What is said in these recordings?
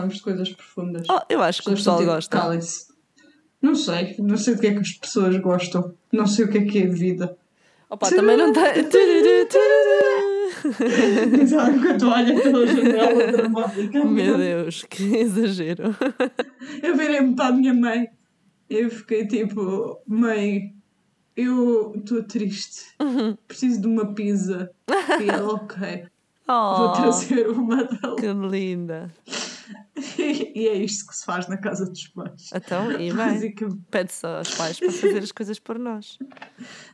falamos de coisas profundas. Oh, eu acho que o pessoal tipo, gosta. "Calem-se." Não sei, não sei do que é que as pessoas gostam. Não sei o que é que é a vida. Opa, também não tem. Tururu. Exato, enquanto olha pela janela dramática. Meu Deus, que exagero. Eu virei-me para a minha mãe. Eu fiquei tipo, mãe, eu estou triste. Uhum. Preciso de uma pizza. E ela, ok, vou Oh, trazer uma dela. que linda. E é isto que se faz na casa dos pais. Então, e bem, Basicamente. pede só aos pais para fazer as coisas por nós.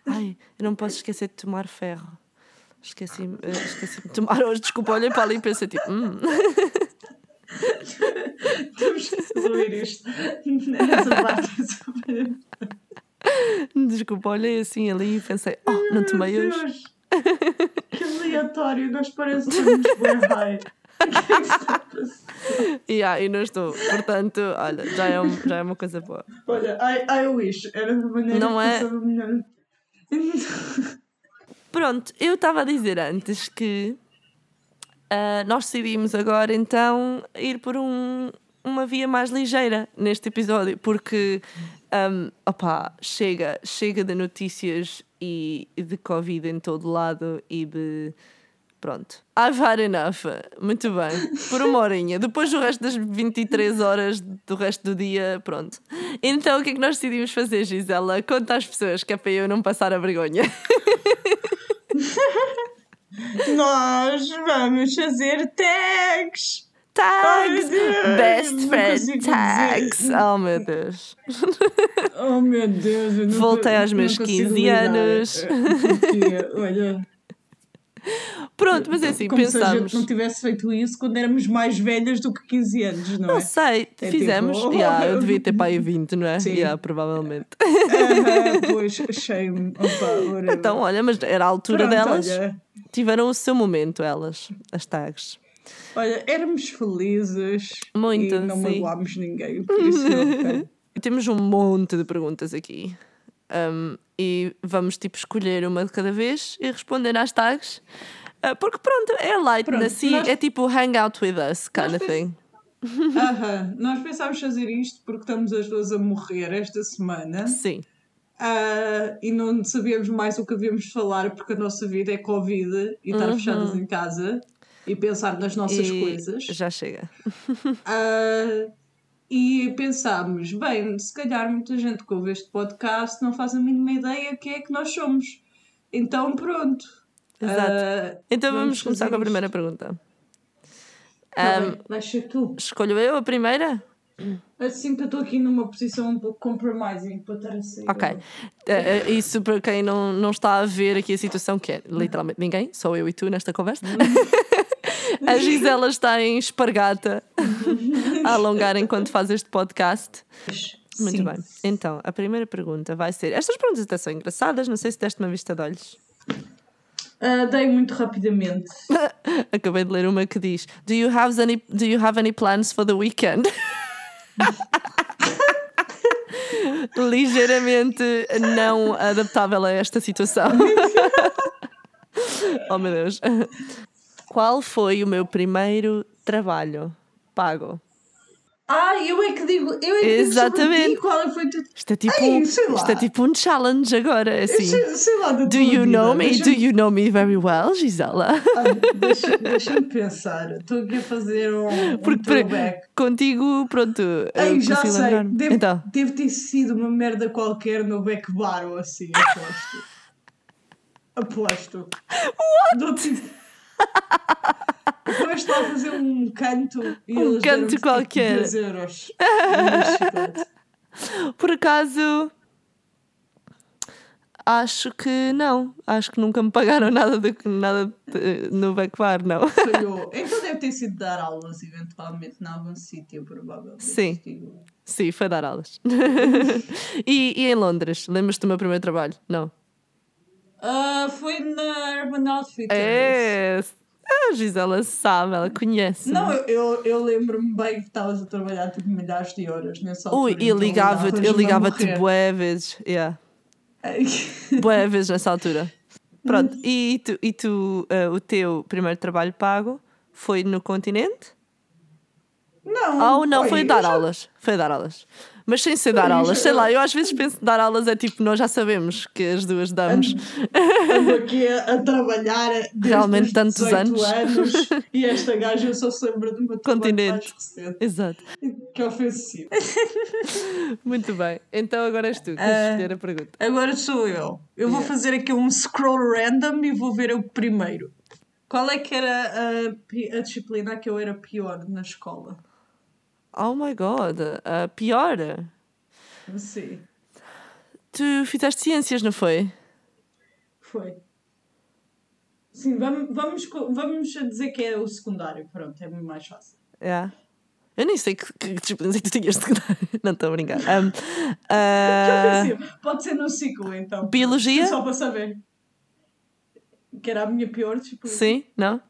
Ai, eu não posso esquecer de tomar ferro. Esqueci-me eh, esqueci de tomar hoje. Desculpa, olhei para ali e pensei tipo, hum, Temos que resolver isto. Essa parte desculpa, olhei assim ali e pensei, oh, não tomei hoje. Que aleatório, nós parecemos bem high. Passar? E, não estou. Portanto, olha, já é, um- já é uma coisa boa. Olha, I, I wish, era da maneira Não que é? melhor. Pronto, eu estava a dizer antes que ah, nós decidimos agora então ir por um, uma via mais ligeira neste episódio, porque um, opá, chega, chega de notícias e e de Covid em todo lado e de. Pronto. I've had enough. Muito bem. Por uma horinha. Depois do resto das 23 horas do resto do dia, pronto. Então o que é que nós decidimos fazer, Gisela? Conta às pessoas que é para eu não passar a vergonha. Nós vamos fazer tags! Tags! Best não friend tags! dizer. Oh meu Deus! Oh meu Deus, eu nunca- Voltei aos não meus consigo 15 lidar. anos. Porque, olha, Pronto, mas é assim, como se a gente não tivesse feito isso quando éramos mais velhas do que 15 anos, não é? Não sei, É fizemos. tipo- Yeah, eu devia ter aí 20, não é? Sim. Yeah, provavelmente. Aham, pois, shame. Opa. Então, olha, mas era a altura Pronto, delas. Olha, Tiveram o seu momento, elas, as tags. olha, éramos felizes Muito, e não sim. magoámos ninguém, por isso. E temos um monte de perguntas aqui. Um, e vamos tipo escolher uma de cada vez e responder às tags. Uh, porque pronto, é light, Pronto, assim, nós- é tipo hang out with us kind of thing. Aham, Nós pensámos fazer isto porque estamos as duas a morrer esta semana Sim, ah, e não sabíamos mais o que havíamos de falar porque a nossa vida é Covid e estar fechadas em casa e pensar nas nossas Uhum. e coisas. já chega. Ah, e pensámos, bem, se calhar muita gente que ouve este podcast não faz a mínima ideia quem é que nós somos. Então pronto. Exato. Ah, Então vamos, vamos começar com a primeira isto. pergunta. tá Um, bem, vai ser tu. escolho eu a primeira? Assim que eu estou aqui numa posição um pouco compromising para estar a sair. Ok. Eh, isso para quem não, não está a ver aqui a situação, que é literalmente ninguém, só eu e tu nesta conversa. a Gisela está em espargata a alongar enquanto faz este podcast. Muito Sim. bem. Então, a primeira pergunta vai ser: estas perguntas até são engraçadas, não sei se deste uma vista de olhos. Ah, dei muito rapidamente. Acabei de ler uma que diz: Do you have any, do you have any plans for the weekend? Ligeiramente não adaptável a esta situação. oh meu Deus. Qual foi o meu primeiro trabalho pago? Ah, eu é que digo, eu é que Exatamente. digo qual é foi o teu... Isto é tipo, Ai, um, isto é tipo um challenge agora, assim. Sei, sei lá Do you vida, know me? Do you know me very well, Gisela? Ai, deixa- Deixa-me pensar. Estou aqui a fazer um, um Porque para- throwback. contigo, pronto. Ei, já sei. Deve, Então, deve ter sido uma merda qualquer no back bar ou assim, aposto. aposto. What? Depois lá a fazer um canto e Um eles canto tipo, qualquer. 10 euros. Chiclete. por acaso. Acho que não. Acho que nunca me pagaram nada, de, nada de- no backbar, não. Falhou. Então deve ter sido dar aulas eventualmente em algum sítio, provavelmente. Sim. Digo. Sim, foi dar aulas. e, e em Londres? Lembras-te do meu primeiro trabalho? Não. Ah, foi na Urban Outfitters. É. A Gisela sabe, ela conhece. Não, eu, eu, eu lembro-me bem que estavas a trabalhar tipo milhares de horas nessa altura. Ui, eu então ligava-te, eu ligava-te morrer. bué vezes. Yeah. Bué vezes nessa altura. Pronto, e tu, e tu eh, o teu primeiro trabalho pago foi no continente? Não. Ah, ou não, foi eu dar já- aulas. Foi dar aulas. Mas sem ser dar aulas, sei lá, eu- às vezes penso que dar aulas é tipo, nós já sabemos que as duas damos. Ando aqui a, a trabalhar Realmente os tantos 18 anos. anos e esta gaja só se lembra meu trabalho Continente. mais. Exato. Que ofensivo. Muito bem. Então agora és tu que Ah. de escolher a pergunta. Agora sou eu. Eu vou Yeah. fazer aqui um scroll random e vou ver o primeiro. Qual é que era a, a disciplina que eu era pior na escola? Oh my god, a pior. Sim, Tu fizeste ciências, não foi? foi. Sim, vamos, vamos, vamos dizer que é o secundário. Pronto, é muito mais fácil. É. Eu nem sei que, que disciplinas é que tu tinhas de secundário. Não estou a brincar. Um, ofensivo. Pode ser no ciclo, então. Biologia? Só para saber. Que era a minha pior disciplina. sim? Não?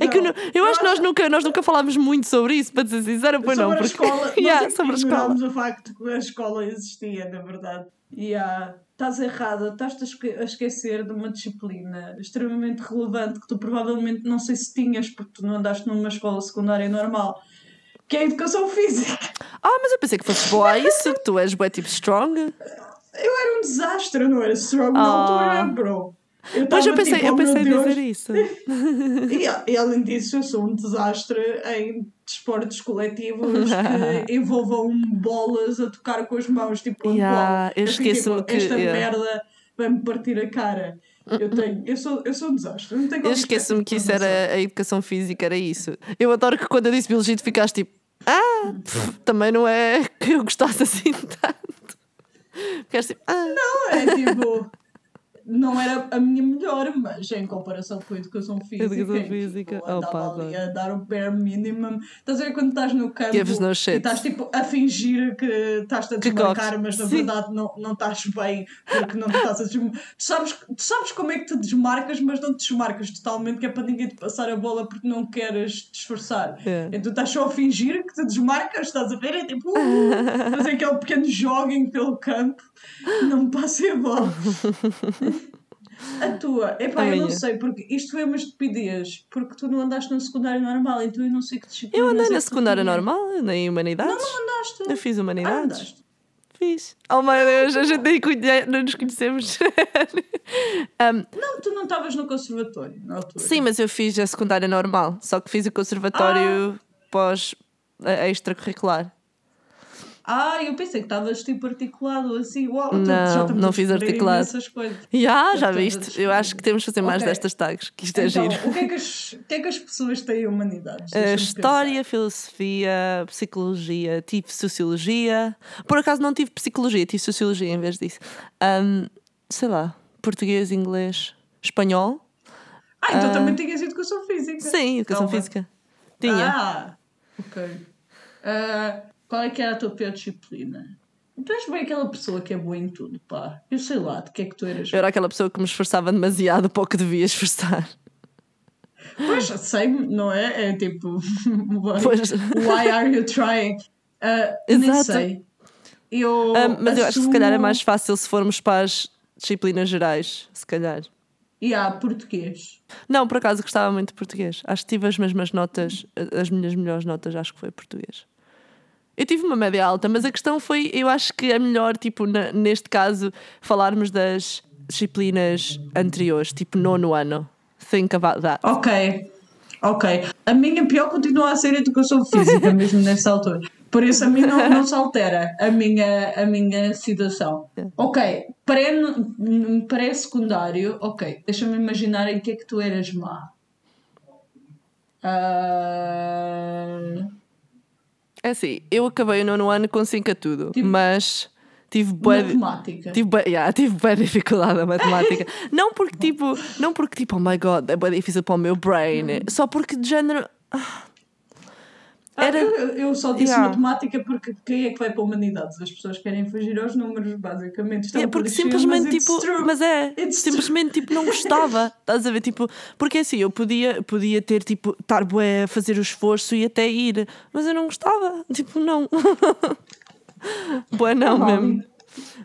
É que eu, não- eu acho que nós nunca, nós nunca falámos muito sobre isso, para ser sincera, pois sobre não. a escola, Yeah, nós sobre a escola. o facto que a escola existia, na verdade. E ah, estás errada, estás-te a esque- a esquecer de uma disciplina extremamente relevante que tu provavelmente não sei se tinhas, porque tu não andaste numa escola secundária normal, que é a educação física. Ah, mas eu pensei que fosse boa a isso, que tu és bué tipo strong. Eu era um desastre, eu não era strong na Ah. altura, bro. Eu Pois eu pensei, tipo, eu oh, pensei dizer isso. E, e além disso, eu sou um desastre em desportos coletivos que envolvam bolas a tocar com as mãos, tipo, Yeah, eu fico, esqueço-me tipo, que- Esta yeah. merda vai-me partir a cara. Eu, tenho, eu, sou, eu sou um desastre. Não tenho Eu esqueço-me que isso era a educação física, era isso. Eu adoro que quando eu disse biologia tu ficaste tipo, ah, pff, também não é que eu gostasse assim tanto. Ficaste tipo, ah, Não, é tipo. Não era a minha melhor, mas em comparação com a educação física. Educação em que, física, Tipo, andava opa, ali a dar o bare minimum. Estás a ver quando estás no campo no e estás tipo a fingir que estás-te a desmarcar, mas na Sim. verdade não, não estás bem porque não estás a desmarcar. Tu sabes, tu sabes como é que te desmarcas, mas não te desmarcas totalmente, que é para ninguém te passar a bola porque não queres te esforçar. É. Então estás só a fingir que te desmarcas, estás a ver? É tipo, uh, fazer aquele pequeno jogging pelo campo, não me passei a bola. A tua, epá, eu não minha. sei, porque isto foi uma estupidez, porque tu não andaste no secundário normal, então eu não sei que disciplina. eu andei na secundária normal, andei em humanidades. Não, não andaste. Eu fiz Ah, humanidades. andaste. Fiz. Oh meu Deus, a gente nem conhe- não nos conhecemos. Um, Não, tu não estavas no conservatório na altura. sim, mas eu fiz a secundária normal, só que fiz o conservatório pós eh, extracurricular. Ah, eu pensei que estavas tipo articulado assim. Uau, Não, já não fiz articulado. Já, já viste? Eu acho que temos de fazer mais Ok. destas tags, que isto é Então, giro. o que é, que as, o que é que as pessoas têm humanidades? Uh, Deixa-me história, filosofia, psicologia, tive sociologia. Por acaso não tive psicologia, tive sociologia em vez disso. Um, sei lá, português, inglês, espanhol. pensar. Ah, então Ah. também tinhas educação física. Sim, educação Calma. física. Tinha. Ah, ok. Ah, qual é que era a tua pior disciplina? Tu és bem aquela pessoa que é boa em tudo, pá. Eu sei lá, de que é que tu eras. Eu era aquela pessoa que me esforçava demasiado para o que devia esforçar. Pois, sei, não é? É tipo, why, Pois. why are you trying? Ah, nem Exato. sei. Eu Um, mas eu acho que se calhar é assumo- mais fácil se formos para as disciplinas gerais, se calhar. E há português. Não, por acaso gostava muito de português. Acho que tive as mesmas notas, as minhas melhores notas, acho que foi português. Eu tive uma média alta, mas a questão foi, eu acho que é melhor, tipo, na- neste caso, falarmos das disciplinas anteriores, tipo nono ano. Think about that. Ok, ok. A minha pior continua a ser a educação física, mesmo nessa altura. Por isso a mim não, não se altera a minha, a minha situação. Ok, pré- pré-secundário, ok. Deixa-me imaginar em que é que tu eras má. Ah, É assim, eu acabei o nono ano com 5 a tudo, Tipo, mas tive de- matemática. Tive bué, yeah, tive bué dificuldade na matemática. não porque tipo, não porque tipo, oh my god, é bem difícil para o meu brain. Só porque de género. Ah, era- eu, só disse Yeah. matemática porque quem é que vai para humanidades? As pessoas querem fugir aos números, basicamente. Isto é porque clichê, simplesmente mas tipo, true. mas é, It's simplesmente tipo não gostava. Estás a ver tipo, porque assim, eu podia, podia ter tipo estar bué a fazer o esforço e até ir, mas eu não gostava, tipo não. bué não Normal. mesmo.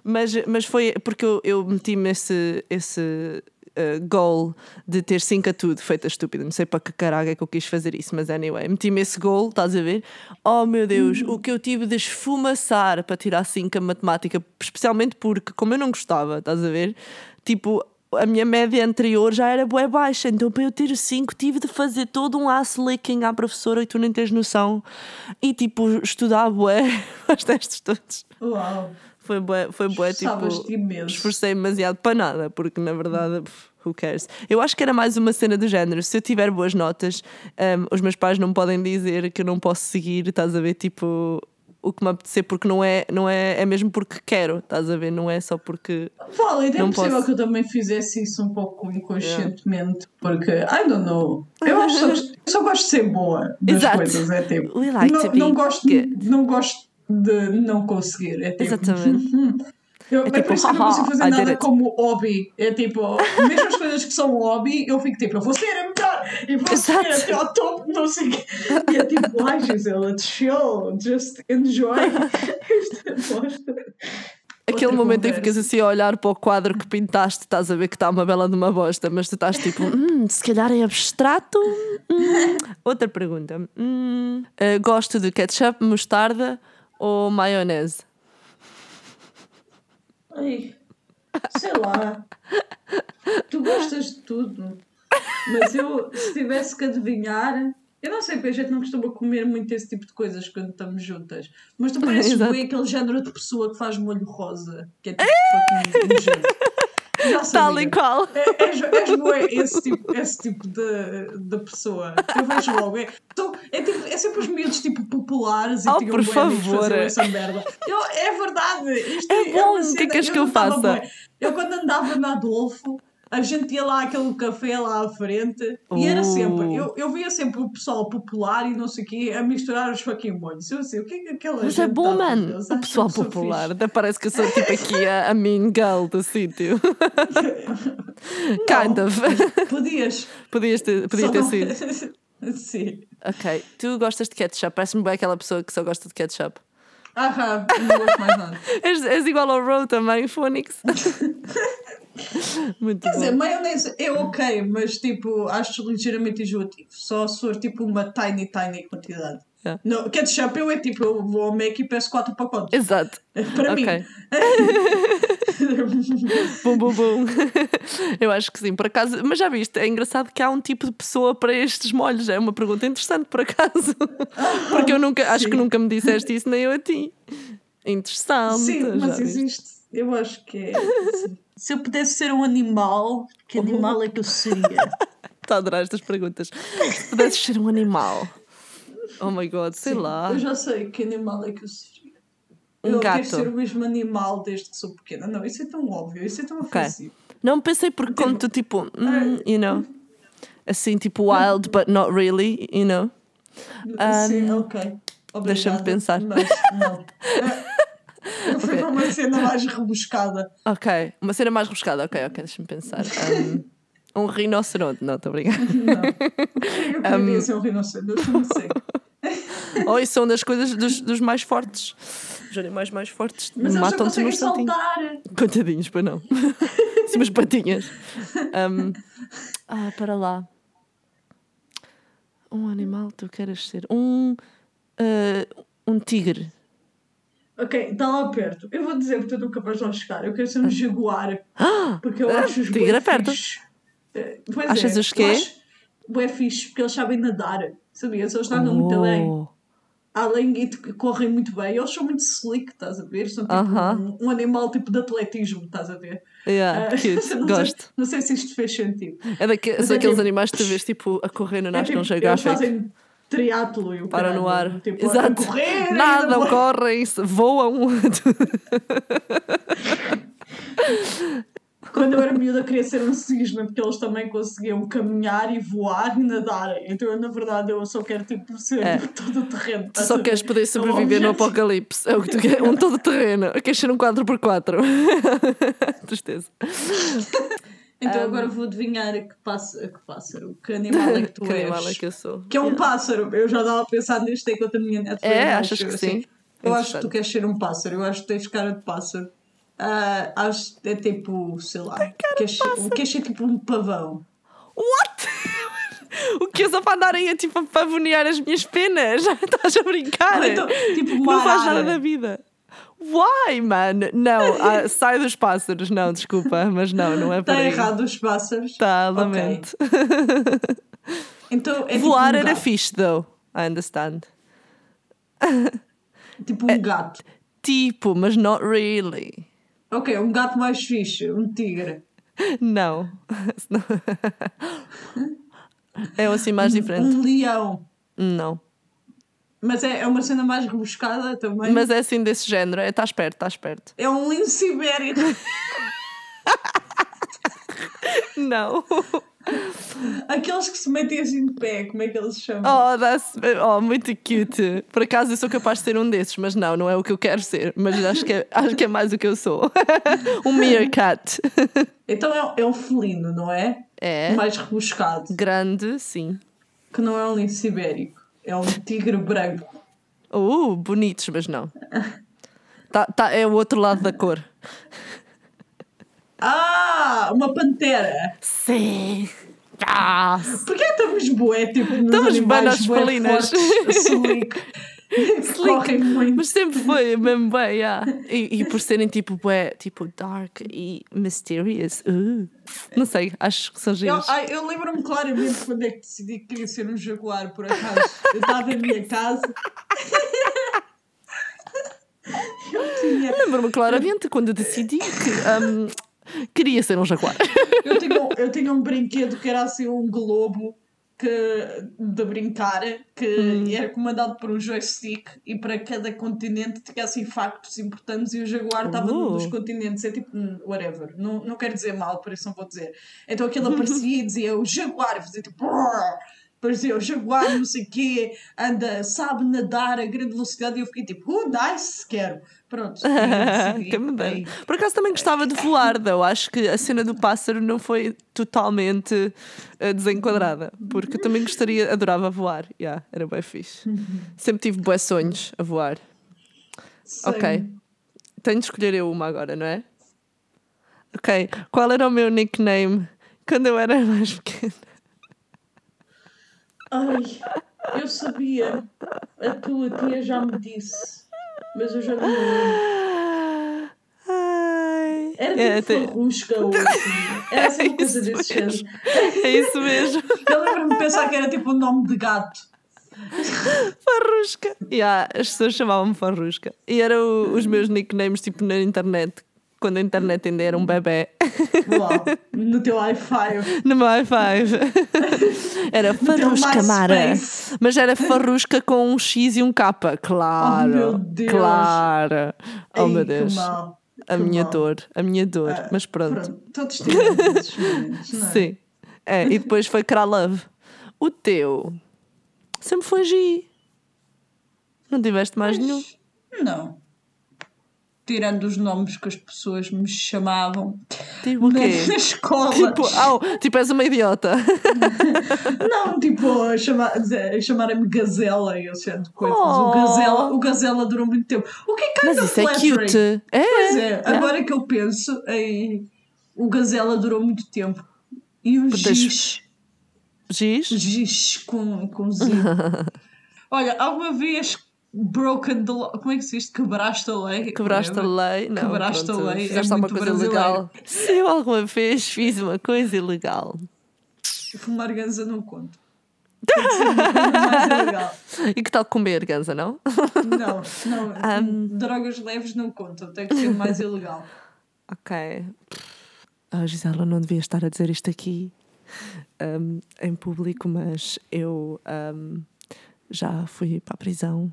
Mas, mas foi porque eu, eu meti-me esse, esse, uh, goal de ter 5 a tudo, feita estúpida. Não sei para que caralho é que eu quis fazer isso, mas anyway, meti-me esse goal, estás a ver? Oh meu Deus, uhum. o que eu tive de esfumaçar para tirar 5 a matemática, especialmente porque, como eu não gostava, estás a ver? Tipo, a minha média anterior já era bué baixa, então para eu ter 5 tive de fazer todo um ass licking à professora e tu nem tens noção. E tipo, estudar bué os testes todos. Uau! Foi bué, foi bué tipo. Esforcei demasiado para nada, porque na verdade. who cares? Eu acho que era mais uma cena do género. Se eu tiver boas notas, um, os meus pais não podem dizer que eu não posso seguir, estás a ver? Tipo, o que me apetecer, porque não é, não é, é mesmo porque quero, estás a ver? Não é só porque. Vale, é possível posso. que eu também fizesse isso um pouco inconscientemente, yeah. porque I don't know. Eu acho só, eu só gosto de ser boa das Exato. coisas, é tipo. Like não, não, gosto, não gosto de não conseguir, é tipo. Exatamente. Eu, é, tipo, por isso que eu não consigo fazer nada como hobby. É tipo, mesmo as coisas que são hobby, eu fico tipo, eu vou ser a melhor e vou Exato. ser até ao topo, não sei o quê. E é tipo, ai Gisela, chill, just enjoy esta bosta. Aquele Outra momento conversa. em que ficas assim a olhar para o quadro que pintaste, estás a ver que está uma bela de uma bosta, mas tu estás tipo, hum, se calhar é abstrato. Hum. Outra pergunta: hum, uh, gosto de ketchup, mostarda ou maionese? Ai, sei lá. Tu gostas de tudo. Mas eu, se tivesse que adivinhar, eu não sei, porque a gente não costuma comer muito esse tipo de coisas quando estamos juntas. Mas tu pareces bem aquele género de pessoa que faz molho rosa, que é tipo fucking Tal e qual. É, és, és esse tipo, esse tipo de, de pessoa. Eu vejo logo. É, é, tipo, é sempre os miúdos tipo, populares e oh, por favor. essa merda. Eu, é verdade. Isto é, é bom. O que é que queres que eu faça? Eu quando andava na Adolfo a gente ia lá aquele café lá à frente uh. e era sempre, uh. eu, eu via sempre o pessoal popular e não sei o quê a misturar os fucking molhos. Eu sei, o que é que aquela Mas é bom, tá mano. O pessoal popular. Até parece que eu sou tipo aqui a, a mean girl do sítio. kind of. Podias. Podias ter, podia ter sido. Sim. Ok. Tu gostas de ketchup? Parece-me bem aquela pessoa que só gosta de ketchup. Aham, não gosto mais nada. és, és igual ao Ro também, Phoenix. Muito Quer bom. dizer, maionese é ok, mas tipo, acho ligeiramente enjoativo. Só se for tipo uma tiny, tiny quantidade. Yeah. Ketchup eu é tipo, eu vou ao Mac e peço 4 pacotes. Exato. Para okay. mim. bum, bum, bum. Eu acho que sim, por acaso. Mas já viste, é engraçado que há um tipo de pessoa para estes molhos. É uma pergunta interessante, por acaso. Porque eu nunca, acho que nunca me disseste isso, nem eu a ti. Interessante. Sim, mas existe. Eu acho que é. Sim. Se eu pudesse ser um animal, que animal é que eu seria? Estou a adorar estas perguntas. Se pudesses ser um animal. Oh my god, sei Sim, lá. Eu já sei que animal é que eu seria. Um eu gato. quero ser o mesmo animal desde que sou pequena. Não, isso é tão óbvio, isso é tão okay. ofensivo. Não pensei porque tipo, quando tu tipo, mm, you know, assim tipo wild but not really, you know. Um, Sim, ok. Deixa-me pensar. Mas não. Eu fui okay. para uma cena mais rebuscada. Ok, uma cena mais rebuscada, ok, ok, deixa-me pensar. Um, um rinoceronte, não, estou obrigada. Não. Eu queria um, ser um rinoceronte, não sei. Ou oh, isso são das coisas dos, dos mais fortes. Os animais mais fortes matam-te no instantinho. Coitadinhos, para não. Sim, umas patinhas. Um, ah, para lá. Um animal tu queres ser? Um. Uh, um tigre. Ok, está lá perto. Eu vou dizer porque tu nunca vais lá chegar. Eu quero ser um jaguar. Porque eu ah, acho os Tigre é perto. Eh, pois Achas é, os quê? Bué fixe, porque eles sabem nadar. Sabias? Eles nadam oh. muito além. Além de que correm muito bem. Eles são muito slick, estás a ver? São tipo uh -huh. um, um, animal tipo de atletismo, estás a ver? Yeah, uh, cute. não Gosto. Sei, não sei se isto fez sentido. É daque, são é aqueles tipo, animais que tu vês tipo a correr no National é, tipo, Geographic. Eles fazem triatlo e o Para no ar. Tipo, Exato. Correr, Nadam, correm, voam. Quando eu era miúda queria ser um cisne porque eles também conseguiam caminhar e voar e nadar. Então eu, na verdade eu só quero tipo ser é. todo o terreno. Tu só queres poder sobreviver no apocalipse. É o que tu queres. Um todo terreno. Queres ser um 4x4. Tristeza. Então um, agora vou adivinhar que, pássaro, que pássaro, que animal é que tu que és. animal é que eu sou. Que é um yeah. pássaro. Eu já estava a pensar nisto enquanto a minha neta É, achas que assim. sim? Eu acho que tu queres ser um pássaro. Eu acho que tens cara de pássaro. Ah, acho que é tipo, sei lá, queres ser, queres ser tipo um pavão. What? O que é só para andarem a tipo a pavonear as minhas penas? Estás a brincar? Ou então, tipo não faz nada da vida. Why, man? Não, ah, sai dos pássaros. Não, desculpa, mas não, não é Está para aí. errado os pássaros. Tá, lamento. Então é Voar tipo um era gato. fixe, though. I understand. Tipo É. um gato. Tipo, mas not really. Ok, um gato mais fixe, um tigre. Não. É assim mais diferente. Um leão. Não. Mas é, é uma cena mais rebuscada também. Mas é assim desse género. É, estás perto, estás perto. É um lince ibérico. Não. Aqueles que se metem assim de pé, como é que eles se chamam? Oh, that's, oh, muito cute. Por acaso eu sou capaz de ser um desses, mas não, não é o que eu quero ser. Mas acho que é, acho que é mais o que eu sou. um meerkat. Então é, é um felino, não é? É. Mais rebuscado. Grande, sim. Que não é um lince ibérico. É um tigre branco. Uh, bonitos, mas não. Tá, tá, é o outro lado da cor. Ah, uma pantera. Sim. Ah, Porquê estamos bué, tipo, nos Estamos animais bué felinas. fortes, slick, muito. mas sempre foi mesmo bem, yeah. e, e por serem tipo bué, tipo dark e mysterious. Uh. Não sei, acho que são Eu, giros. ai, eu lembro-me claramente quando é que decidi que queria ser um jaguar, por acaso. Eu estava em minha casa. eu, tinha, Lembro-me claramente quando eu decidi que hum, queria ser um jaguar. eu, tinha, um- eu tinha um brinquedo que era assim um globo que, de brincar que Hum. era comandado por um joystick e para cada continente tinha assim factos importantes e o jaguar estava num dos Uh. continentes. É tipo, whatever. Não, não quero dizer mal, por isso não vou dizer. Então aquilo aparecia e dizia o jaguar, fazia tipo. "Brrr". Dizia o jaguar, não sei o quê, anda, sabe nadar a grande velocidade. E eu fiquei tipo, oh, nice, quero. Pronto. eu que me. "Ei, Por acaso também gostava de voar, though. Acho que a cena do pássaro não foi totalmente eh, desenquadrada. Porque eu também gostaria, adorava voar. Yeah, era bem fixe. Sempre tive bons sonhos a voar. sei. Ok. Tenho de escolher eu uma agora, não é? Ok. Qual era o meu nickname quando eu era mais pequena? Ai, eu sabia. A tua tia já me disse. Mas eu já não me lembro. Ai. Era É, tipo te- farrusca ou assim. Era assim uma coisa isso desse mesmo. género. É isso mesmo. Eu lembro-me de pensar que era tipo um nome de gato. Farrusca. Yeah, as pessoas chamavam-me Farrusca. E eram os meus nicknames, tipo, na internet. Quando a internet ainda era um bebê. Uau, no teu i5. No meu i5. Era Farrusca, Mara. Mas era Farrusca com um X e um K. Claro. Oh, meu Deus. Claro. Oh, Ei, meu Deus. A minha dor. A minha dor. Ah, Mas pronto. Todos tivemos momentos, não é? Sim. É, e depois foi Kralove. O teu sempre foi G. Não tiveste mais nenhum. Não. Tirando os nomes que as pessoas me chamavam Tipo na, na escola. Tipo, au, tipo, és uma idiota. Não, tipo, a chamar- dizer- chamarem-me Gazela e género de coisas. Oh. O, gazela, o Gazela durou muito tempo. O que é kind Mas isso é flattering. cute. É. Pois é, agora que eu penso, em, o Gazela durou muito tempo. E o Porque Giz, Giz? Giz com, com Z. Olha, alguma vez broken the law, como é que se diz? Quebraste a lei? Quebraste a lei? Não, Quebraste a pronto, lei, é Fizeste alguma muito coisa brasileiro. ilegal. Se eu alguma vez fiz uma coisa ilegal. Fumar ganza não uma ilegal. E que tal comer, Ganza, não? Não, não. Drogas leves não contam, tem que ser mais ilegal. Ok. A Gisela não devia estar a dizer isto aqui um, em público, mas eu um, já fui para a prisão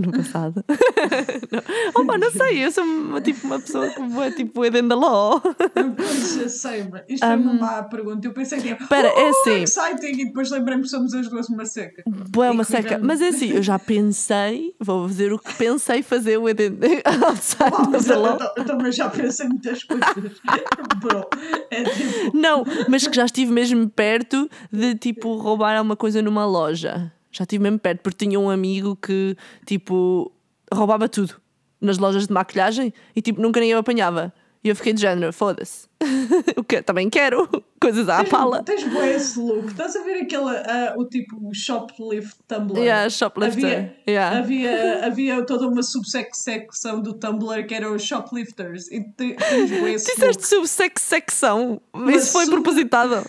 no passado. não. Opa, não sei, eu sou uma, tipo, uma pessoa que é tipo within the law. Pois, eu sei, mas isto é uma má pergunta. Eu pensei que Espera, é oh, assim. exciting, e depois lembrei-me que somos as duas uma seca. Boa, uma seca. vivemos- Mas é assim, eu já pensei, vou dizer o que pensei fazer within, outside Oh, mas of the eu, law. eu, eu também já pensei muitas coisas. Bro, é tipo. Não, mas que já estive mesmo perto de tipo roubar alguma coisa numa loja. Já estive mesmo perto, porque tinha um amigo que tipo roubava tudo. nas lojas de maquilhagem e tipo, nunca ninguém me apanhava. E eu fiquei de género, foda-se. o que também quero coisas à pala. Tens boa esse look. Estás a ver aquele, uh, o tipo shoplift Tumblr? Yeah, shoplifter. Havia, yeah. havia, havia toda uma subsecção do Tumblr que era os shoplifters. E te- tens boa esse look. Disseste subsecção. Isso foi sub- propositado.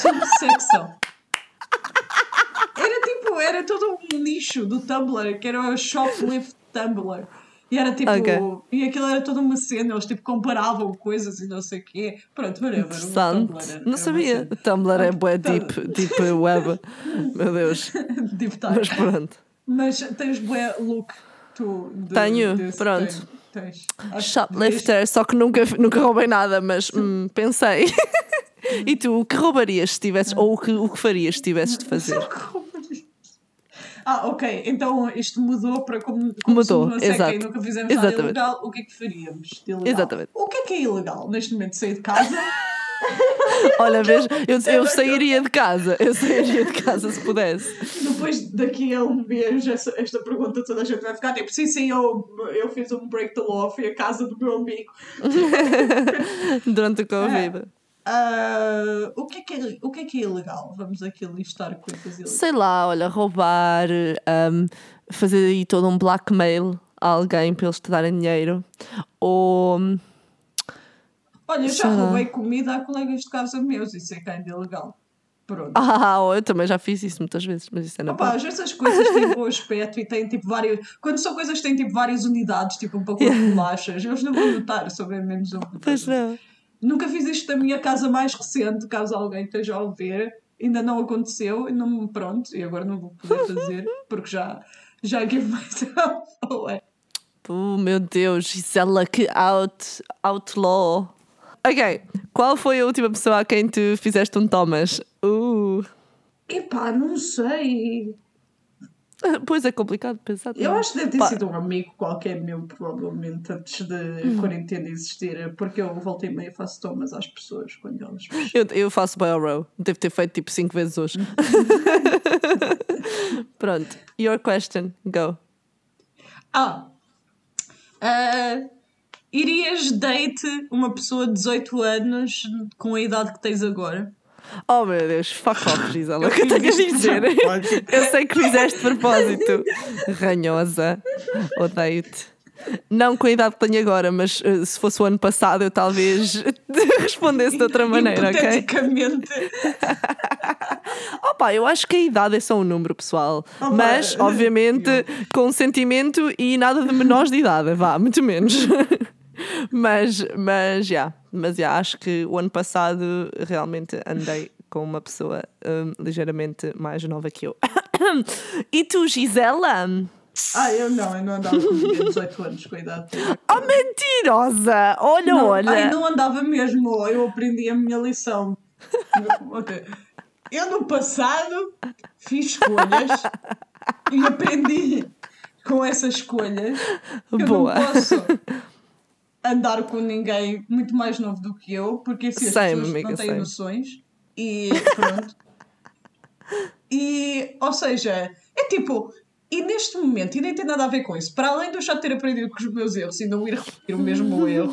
Subsecção. Era todo um nicho do Tumblr que era o shoplift Tumblr. E era tipo, Ok. e aquilo era toda uma cena, eles tipo comparavam coisas e não sei o quê. Pronto, whatever. Interessante. Tumblr era- Não sabia. O Tumblr é bué Tá. deep, deep web. Meu Deus. Deep time. Mas pronto. Mas tens bué look tu de, Tenho, desse- pronto. Tens. Acho- Shoplifter, só que nunca, nunca roubei nada, mas hum, pensei. e tu, o que roubarias se tivesses, ou o que, o que farias se tivesses de fazer? Ah, ok. Então isto mudou para como, como Mudou, uma seca e nunca fizemos nada Exatamente. ilegal. O que é que faríamos de ilegal? Exatamente. O que é que é ilegal neste momento? Sair de casa? Olha, vês, eu, eu sairia de casa, eu sairia de casa se pudesse. Depois daqui a um mês essa- esta pergunta toda a gente vai ficar tipo, sim, sim, eu, eu fiz um break the law, fui à casa do meu amigo. Durante o Covid. Ah, o, que é que é, o que é que é ilegal? Vamos aqui listar coisas ilegais. Sei lá, olha, roubar, hum, fazer aí todo um blackmail a alguém para eles te darem dinheiro. Ou. Olha, eu já roubei comida a colegas de casa meus, isso é ainda ilegal. Pronto. Ah, eu também já fiz isso muitas vezes, mas isso é na Opa, boa. às vezes as coisas têm bom aspecto e têm tipo várias. Quando são coisas que têm tipo várias unidades, tipo um pacote de bolachas, eles não vão notar, só bem menos um. Pois não. Nunca fiz isto na minha casa mais recente, caso alguém esteja a ouvir. Ainda não aconteceu, e não pronto, e agora não vou poder fazer, porque já, já give myself away. Oh, meu Deus, Gisela, que out, outlaw. Ok, qual foi a última pessoa a quem tu fizeste um Thomas? Uh, Epá, não sei. pois é complicado pensar. Eu acho que deve ter Pá. sido um amigo qualquer meu, provavelmente, antes de quarentena existir, porque eu voltei meio e faço tomas às pessoas quando elas. Eu, eu faço by row. Devo ter feito tipo 5 vezes hoje. Pronto, your question, go. Ah! Ah, irias date uma pessoa de 18 anos com a idade que tens agora? Oh meu Deus, fuck off, Gisela. O que eu tenho a dizer? Eu sei que fizeste de propósito. Ranhosa, odeio-te. Não com a idade que tenho agora, mas eh, se fosse o ano passado eu talvez respondesse de outra maneira, ok? Opa, eu acho que a idade é só um número, pessoal. Opa, mas, eh, obviamente, com sentimento e nada de menores de idade, vá, muito menos. Mas, mas, já, mas, já, acho que o ano passado realmente andei com uma pessoa hum, ligeiramente mais nova que eu. e tu, Gisela? Ah, eu não, eu não andava com ninguém de 18 anos com a idade. que tenho. Oh, mentirosa! Olha, Não, olha. Ai, não andava mesmo, eu aprendi a minha lição. Ok. Eu no passado fiz escolhas e aprendi com essas escolhas que Boa. eu não posso andar com ninguém muito mais novo do que eu, porque assim as Same, pessoas amiga, não têm same. noções e pronto. E, ou seja, é tipo, e neste momento, e nem tem nada a ver com isso, para além de eu já ter aprendido com os meus erros e não ir repetir o mesmo erro,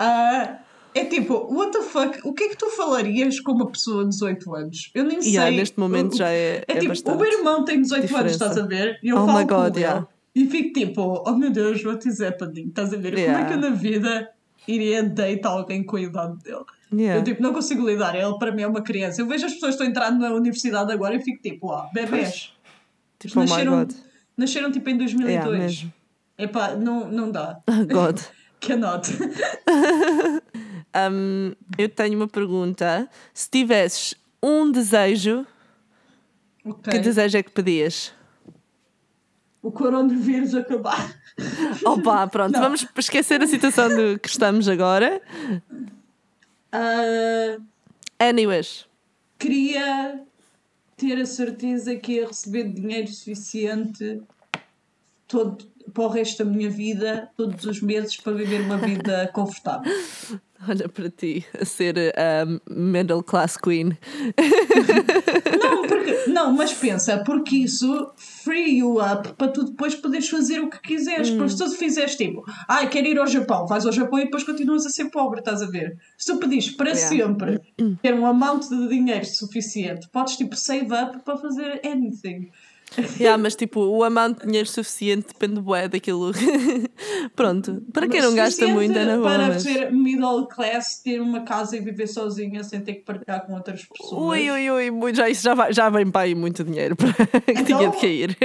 ah, é tipo, what the fuck, o que é que tu falarias com uma pessoa de 18 anos? Eu nem Yeah, sei. neste momento o- já é, É, é tipo, bastante. o meu irmão tem 18 anos, diferença. estás a ver? E eu Oh falo my God, com yeah. ele e fico tipo, oh meu Deus, what is happening? Estás a ver? Como é Yeah. que eu na vida iria date alguém com a idade dele? Yeah. Eu tipo, não consigo lidar, ele para mim é uma criança. Eu vejo as pessoas que estão entrando na universidade agora e fico tipo, ah, bebés. Tipo, oh nasceram, God. nasceram tipo em 2002. Yeah, mesmo. Epá, não, não dá. God. Cannot. Um, eu tenho uma pergunta. Se tivesses um desejo, Ok. que desejo é que pedias? O coronavírus acabar. Opa, pronto, Não. vamos esquecer a situação de que estamos agora. Ah, Anyways, queria ter a certeza que ia receber dinheiro suficiente todo, para o resto da minha vida, todos os meses, para viver uma vida confortável. Olha para ti, a ser a middle class queen. Não, porque, não, mas pensa, porque isso free you up para tu depois poderes fazer o que quiseres. Porque se tu fizeres tipo, ai, ah, quero ir ao Japão, vais ao Japão e depois continuas a ser pobre, estás a ver? Se tu pedires para yeah. sempre ter um amount de dinheiro suficiente, podes tipo save up para fazer anything. Yeah, mas tipo, o amount de dinheiro suficiente depende bué daquilo. Pronto, para quem não gasta muito é na boa. Para mas... ser middle class, ter uma casa e viver sozinha sem ter que partilhar com outras pessoas. Ui, ui, ui, já, isso já, vai, já vem para aí muito dinheiro para que então, tinha de cair.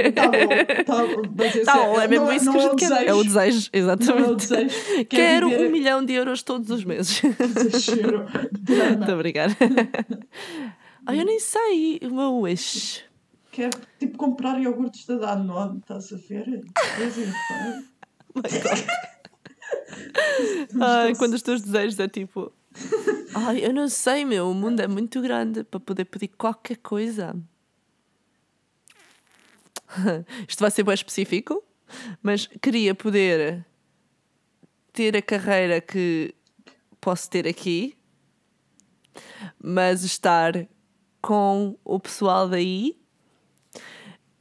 Tá bom, tá tá bom é, é mesmo não, isso que a gente quer. É o desejo, exatamente. É o desejo. Quero viver... um milhão de euros todos os meses. Muito obrigada. Ai, eu nem sei o meu wish quer tipo comprar iogurtes da Danone, estás a ver? Ai, quando os teus desejos é tipo. Ai, eu não sei, meu, o mundo é muito grande para poder pedir qualquer coisa. Isto vai ser bem específico, mas queria poder ter a carreira que posso ter aqui, mas estar com o pessoal daí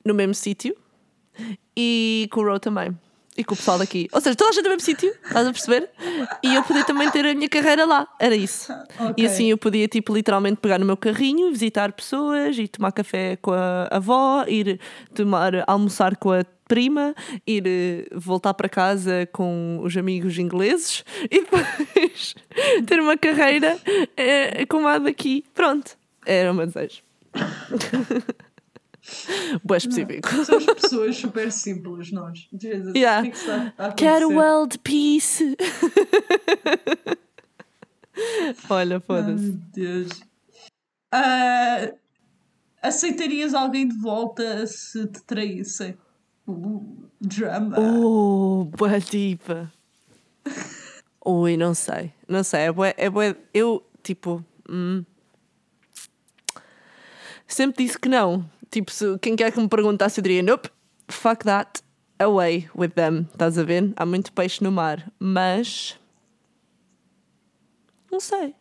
no mesmo sítio e com o Row também. E com o pessoal daqui. Ou seja, toda a gente no mesmo sítio, estás a perceber? E eu podia também ter a minha carreira lá. Era isso. Okay. E assim eu podia, tipo, literalmente pegar no meu carrinho, visitar pessoas, ir tomar café com a avó, ir tomar, almoçar com a prima, ir eh, voltar para casa com os amigos ingleses e depois ter uma carreira é, como a daqui. Pronto. Era o meu desejo. Boa específico. Não, somos pessoas super simples, nós. Yeah. Quero world peace. Olha, foda-se. Meu Deus. Uh, aceitarias alguém de volta se te traíssem? Uh, drama. Oh, boa diva. Ui, não sei. Não sei. É bué, é bué. Eu, tipo. Hum, sempre disse que não. Tipo, se quem quer que me perguntasse, eu diria: Nope, fuck that, away with them. Estás a ver? Há muito peixe no mar. Mas. Não sei.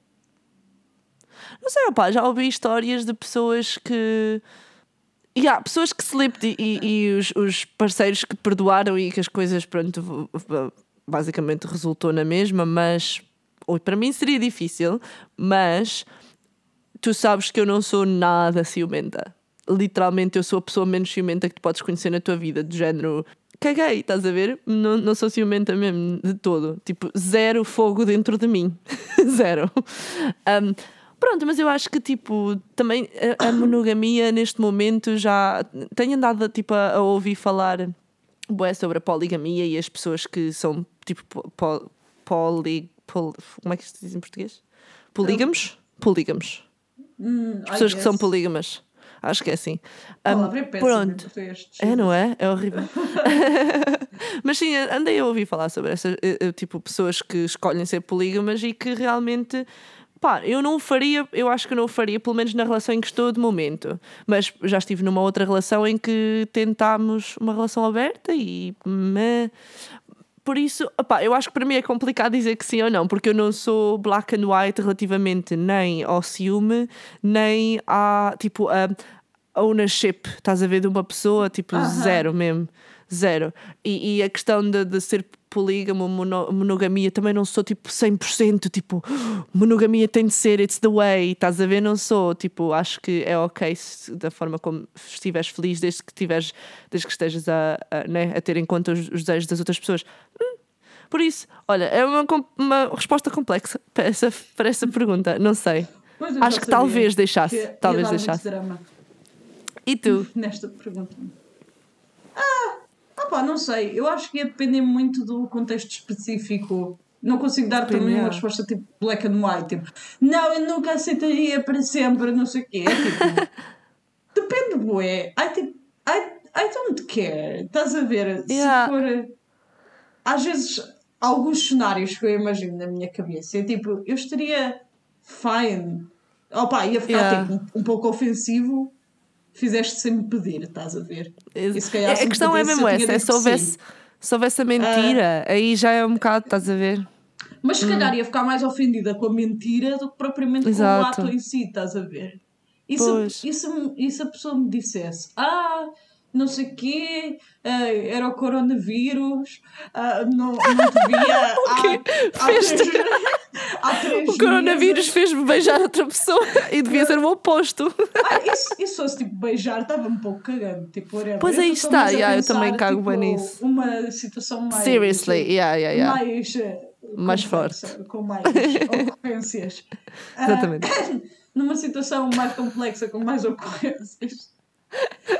Não sei, opá, já ouvi histórias de pessoas que. E há pessoas que se e, e, e os, os, parceiros que perdoaram e que as coisas, pronto, basicamente resultou na mesma, mas. Ou para mim seria difícil, mas tu sabes que eu não sou nada ciumenta literalmente eu sou a pessoa menos ciumenta que tu podes conhecer na tua vida, de género. Caguei, estás a ver? Não, não sou ciumenta mesmo, de todo. Tipo, zero fogo dentro de mim. zero. Um, pronto, mas eu acho que, tipo, também a, a monogamia neste momento já. Tenho andado, tipo, a, a ouvir falar bué sobre a poligamia e as pessoas que são, tipo, po, poli, Como é que se diz em português? Polígamos? Polígamos. Hum, pessoas que são polígamas. Acho que é assim. Um, é pronto. É, não é? É horrível. Mas sim, andei a ouvir falar sobre essas, eh, eh, tipo, pessoas que escolhem ser polígamas e que realmente pá, eu não faria, eu acho que não faria, pelo menos na relação em que estou de momento. Mas já estive numa outra relação em que tentámos uma relação aberta e me... por isso, opá, eu acho que para mim é complicado dizer que sim ou não, porque eu não sou black and white relativamente nem ao ciúme, nem à tipo a ownership, estás a ver, de uma pessoa, tipo, uh -huh. zero mesmo. Zero. E, e a questão de, de ser polígamo, mono, monogamia, também não sou tipo 100%, tipo, monogamia tem de ser, it's the way, estás a ver? Não sou, tipo, acho que é ok se, da forma como estiveres feliz, desde que, tiveres, desde que estejas a, a, né, a ter em conta os, os desejos das outras pessoas. Hum, por isso, olha, é uma, uma resposta complexa para essa, para essa pergunta, não sei. Acho que talvez deixasse. Talvez deixasse. E tu? Nesta pergunta. Opa, não sei. Eu acho que ia depender muito do contexto específico. Não consigo dar também uma resposta tipo black and white. Tipo, não, eu nunca aceitaria para sempre, não sei o quê. É, tipo, depende, bué. I, tipo, I, I don't care. Estás a ver? Yeah. Se for. Às vezes, alguns cenários que eu imagino na minha cabeça, é tipo, eu estaria fine. Opa, ia ficar yeah. tipo, um pouco ofensivo fizeste sem me pedir, estás a ver? Ex- E se calhar se a questão é pedisse, mesmo eu tinha essa, é se houvesse, se houvesse a mentira, aí já é um bocado, estás a ver? Mas se calhar ia ficar mais ofendida com a mentira do que propriamente Hum. Exato. com o ato em si, estás a ver? E se, e se, e se a pessoa me dissesse, ah, não sei o quê, ah, era o coronavírus, ah, não, não te via há, quê? há, há três O coronavírus meses." fez-me beijar outra pessoa e devia ser o oposto. Ah, isso, isso fosse tipo beijar, estava um pouco cagando. Tipo, whatever. Pois Eu aí está, yeah, eu pensar, também cago tipo, bem nisso. Uma situação mais. Seriously, yeah, yeah, yeah. mais, eh, Mais complexa, Com mais ocorrências. Ah, Exatamente. numa situação mais complexa, com mais ocorrências.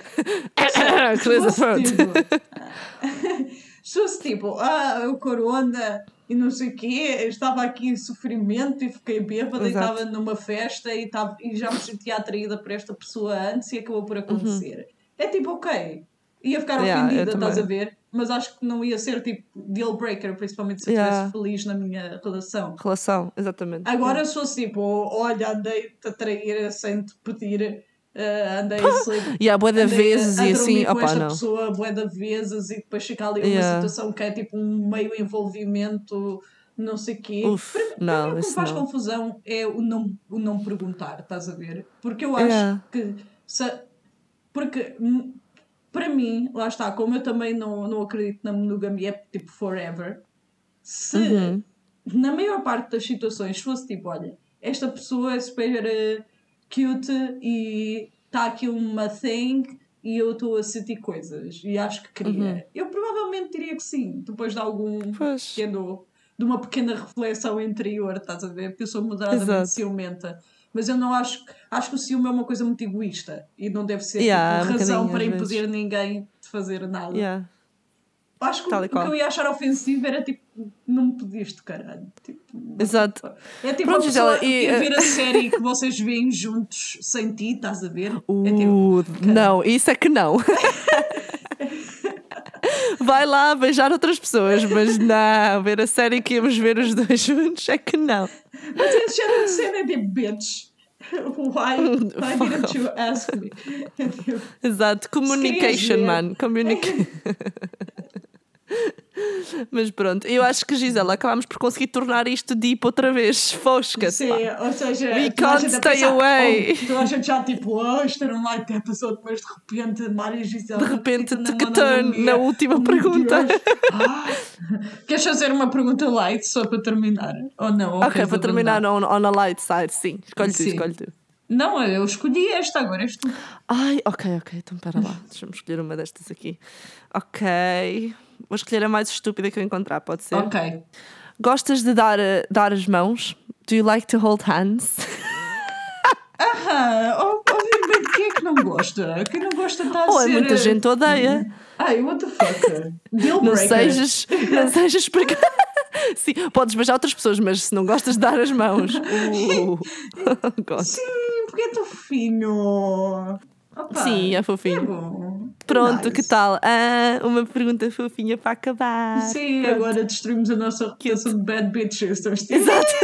Clear the Se fosse throat. tipo, se fosse tipo, ah, o corona e não sei o quê, eu estava aqui em sofrimento e fiquei bêbada Exato. e estava numa festa e, estava, e já me sentia atraída por esta pessoa antes e acabou por acontecer. É tipo, ok. Ia ficar Uhum. Yeah, ofendida, estás a ver? Mas acho que não ia ser tipo deal breaker, principalmente se eu Yeah. estivesse feliz na minha relação. Relação, exatamente. Agora se fosse tipo, olha, andei-te a trair sem te pedir, eh, andei a sleep E há de andei vezes a, a e assim, com opá, esta não. pessoa bué de vezes e depois fica ali Yeah. uma situação que é tipo um meio envolvimento, não sei o quê. Uf, para, para não, mim o que me faz não. confusão é o não, o não perguntar, estás a ver? Porque eu acho Yeah. que se, porque para mim, lá está, como eu também não, não acredito na monogamia é tipo forever, se Uhum. na maior parte das situações fosse tipo, olha, esta pessoa é super cute e está aqui uma thing e eu estou a sentir coisas e acho que queria. Uhum. Eu provavelmente diria que sim, depois de algum Pois. pequeno, de uma pequena reflexão interior, estás a ver? Porque eu sou moderadamente Exato. ciumenta. Mas eu não acho, acho que o ciúme é uma coisa muito egoísta e não deve ser Yeah, tipo, um razão para impedir ninguém de fazer nada. Yeah. Acho que Tal e o que eu ia achar ofensivo era tipo, não me pediste, caralho. Tipo, Exato. é tipo Pronto, e, eh, ver a série que vocês veem juntos sem ti, estás a ver? É tipo, Uh, não, isso é que não. Vai lá beijar outras pessoas, mas não, ver a série que íamos ver os dois juntos é que não. mas esse género de cena é tipo, bitch. Why, why didn't you ask me? É tipo, Exato, communication, man. Communica... Mas pronto, eu acho que Gisela, acabámos por conseguir tornar isto deep outra vez. Fosca-se. Sim, pá. ou seja, We can't stay pensar, away. Oh, toda a gente já tipo, oh, isto era um like episode, depois de repente, Mário Gisela. De repente, fica na que turn na última Oh, pergunta. Ah. Queres fazer uma pergunta light só para terminar? Ou não? Ou Ok, para terminar on, on a light side, sim. Escolhe tu, Sim. escolhe tu. Não, eu escolhi esta, agora és tu. Ai, ok, ok, então para lá. Deixa-me escolher uma destas aqui. Ok. Vou escolher a mais estúpida que eu encontrar, pode ser? Ok. Gostas de dar, eh, dar as mãos? Do you like to hold hands? Ah, oh, obviamente, quem é que não gosta? Quem não gosta está a Ou é ser... muita gente odeia. Ai, what the fuck? Deal Não breaker. sejas, não sejas porque... Sim, podes beijar outras pessoas, mas se não gostas de dar as mãos. Uh. Sim, porque é tão fofinho. Opa, Sim, é É fofinho. bom. Pronto, Nice. que tal? Ah, uma pergunta fofinha para acabar. Sim, Pronto. agora destruímos a nossa reputação de bad bitches. Exato.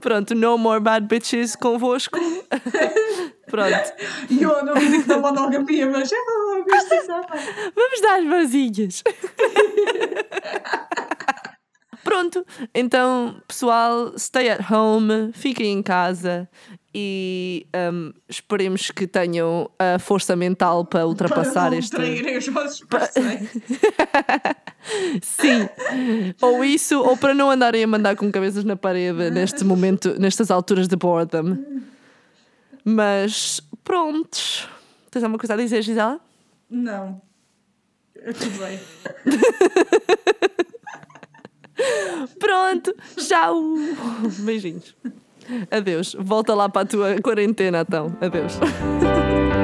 Pronto, no more bad bitches convosco. Pronto, E eu não digo da monogamia, mas é vamos dar as mãozinhas. Pronto, então pessoal, stay at home, fiquem em casa e um, esperemos que tenham a força mental para ultrapassar para este. Os vossos parceiros. Sim, ou isso, ou para não andarem a mandar com cabeças na parede neste momento, nestas alturas de boredom. Mas prontos. Tens alguma coisa a dizer, Gisela? Não. É tudo bem. Pronto, tchau. Beijinhos. Adeus. Volta lá para a tua quarentena, então. Adeus.